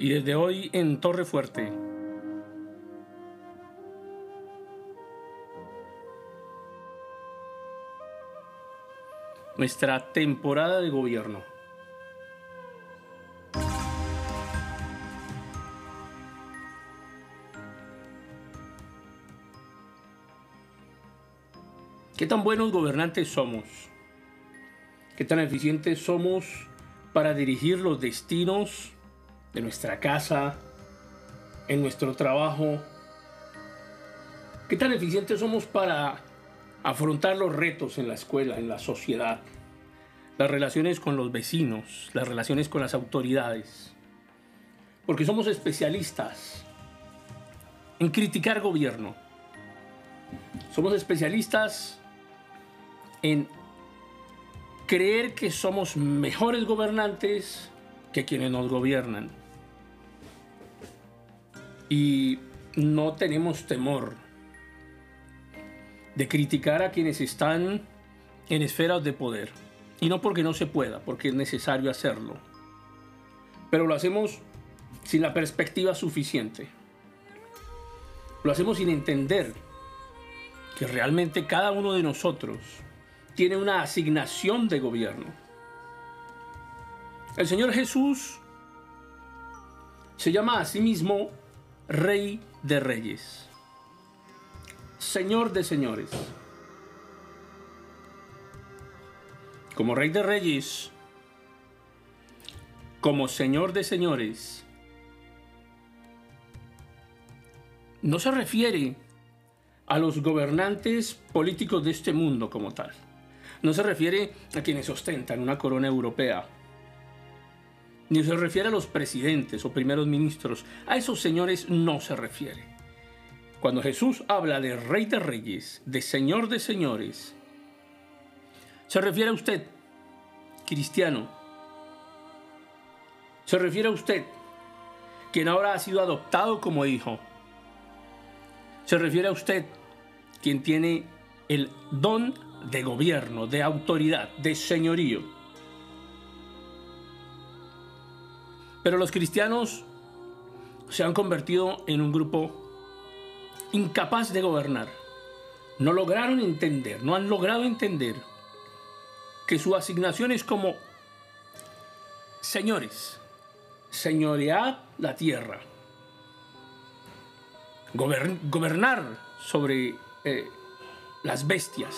Y desde hoy en Torre Fuerte. Nuestra temporada de gobierno. ¿Qué tan buenos gobernantes somos? ¿Qué tan eficientes somos para dirigir los destinos de nuestra casa, en nuestro trabajo? ¿Qué tan eficientes somos para afrontar los retos en la escuela, en la sociedad? Las relaciones con los vecinos, las relaciones con las autoridades. Porque somos especialistas en criticar gobierno. Somos especialistas en creer que somos mejores gobernantes que quienes nos gobiernan. Y no tenemos temor de criticar a quienes están en esferas de poder. Y no porque no se pueda, porque es necesario hacerlo. Pero lo hacemos sin la perspectiva suficiente. Lo hacemos sin entender que realmente cada uno de nosotros tiene una asignación de gobierno. El Señor Jesús se llama a sí mismo Rey de Reyes, Señor de Señores. Como Rey de Reyes, como Señor de Señores, no se refiere a los gobernantes políticos de este mundo como tal. No se refiere a quienes ostentan una corona europea, ni se refiere a los presidentes o primeros ministros. A esos señores no se refiere. Cuando Jesús habla de rey de reyes, de señor de señores, se refiere a usted, cristiano. Se refiere a usted, quien ahora ha sido adoptado como hijo. Se refiere a usted, quien tiene el don de gobierno, de autoridad, de señorío. Pero los cristianos se han convertido en un grupo incapaz de gobernar. No lograron entender, no han logrado entender que su asignación es como, señores, señoread la tierra, gobernar sobre eh, las bestias,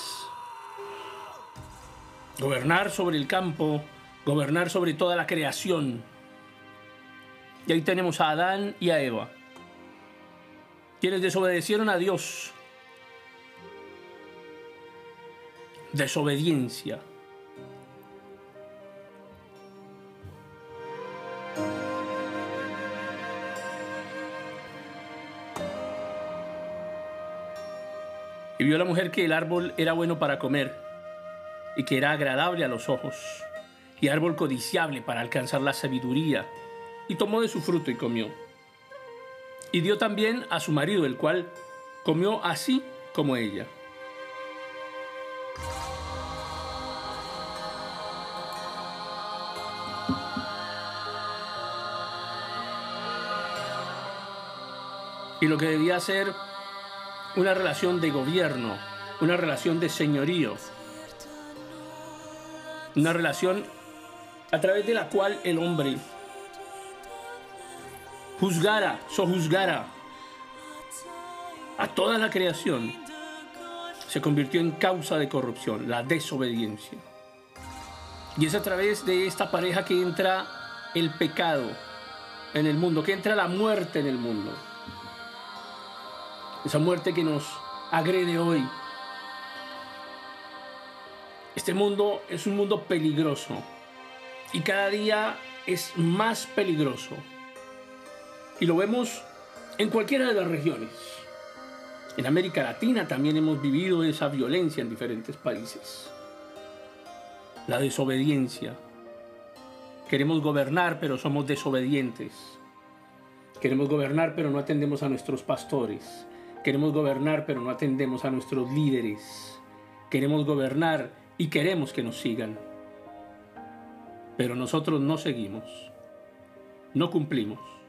gobernar sobre el campo, gobernar sobre toda la creación. Y ahí tenemos a Adán y a Eva, quienes desobedecieron a Dios. Desobediencia. Y vio la mujer que el árbol era bueno para comer y que era agradable a los ojos y árbol codiciable para alcanzar la sabiduría. Y tomó de su fruto y comió. Y dio también a su marido, el cual comió así como ella. Y lo que debía ser una relación de gobierno, una relación de señorío, una relación a través de la cual el hombre juzgara, sojuzgara a toda la creación, se convirtió en causa de corrupción, la desobediencia. Y es a través de esta pareja que entra el pecado en el mundo, que entra la muerte en el mundo esa muerte que nos agrede hoy. Este mundo es un mundo peligroso y cada día es más peligroso. Y lo vemos en cualquiera de las regiones. En América Latina también hemos vivido esa violencia en diferentes países. La desobediencia. Queremos gobernar pero somos desobedientes. Queremos gobernar pero no atendemos a nuestros pastores. Queremos gobernar, pero no atendemos a nuestros líderes. Queremos gobernar y queremos que nos sigan. Pero nosotros no seguimos. No cumplimos.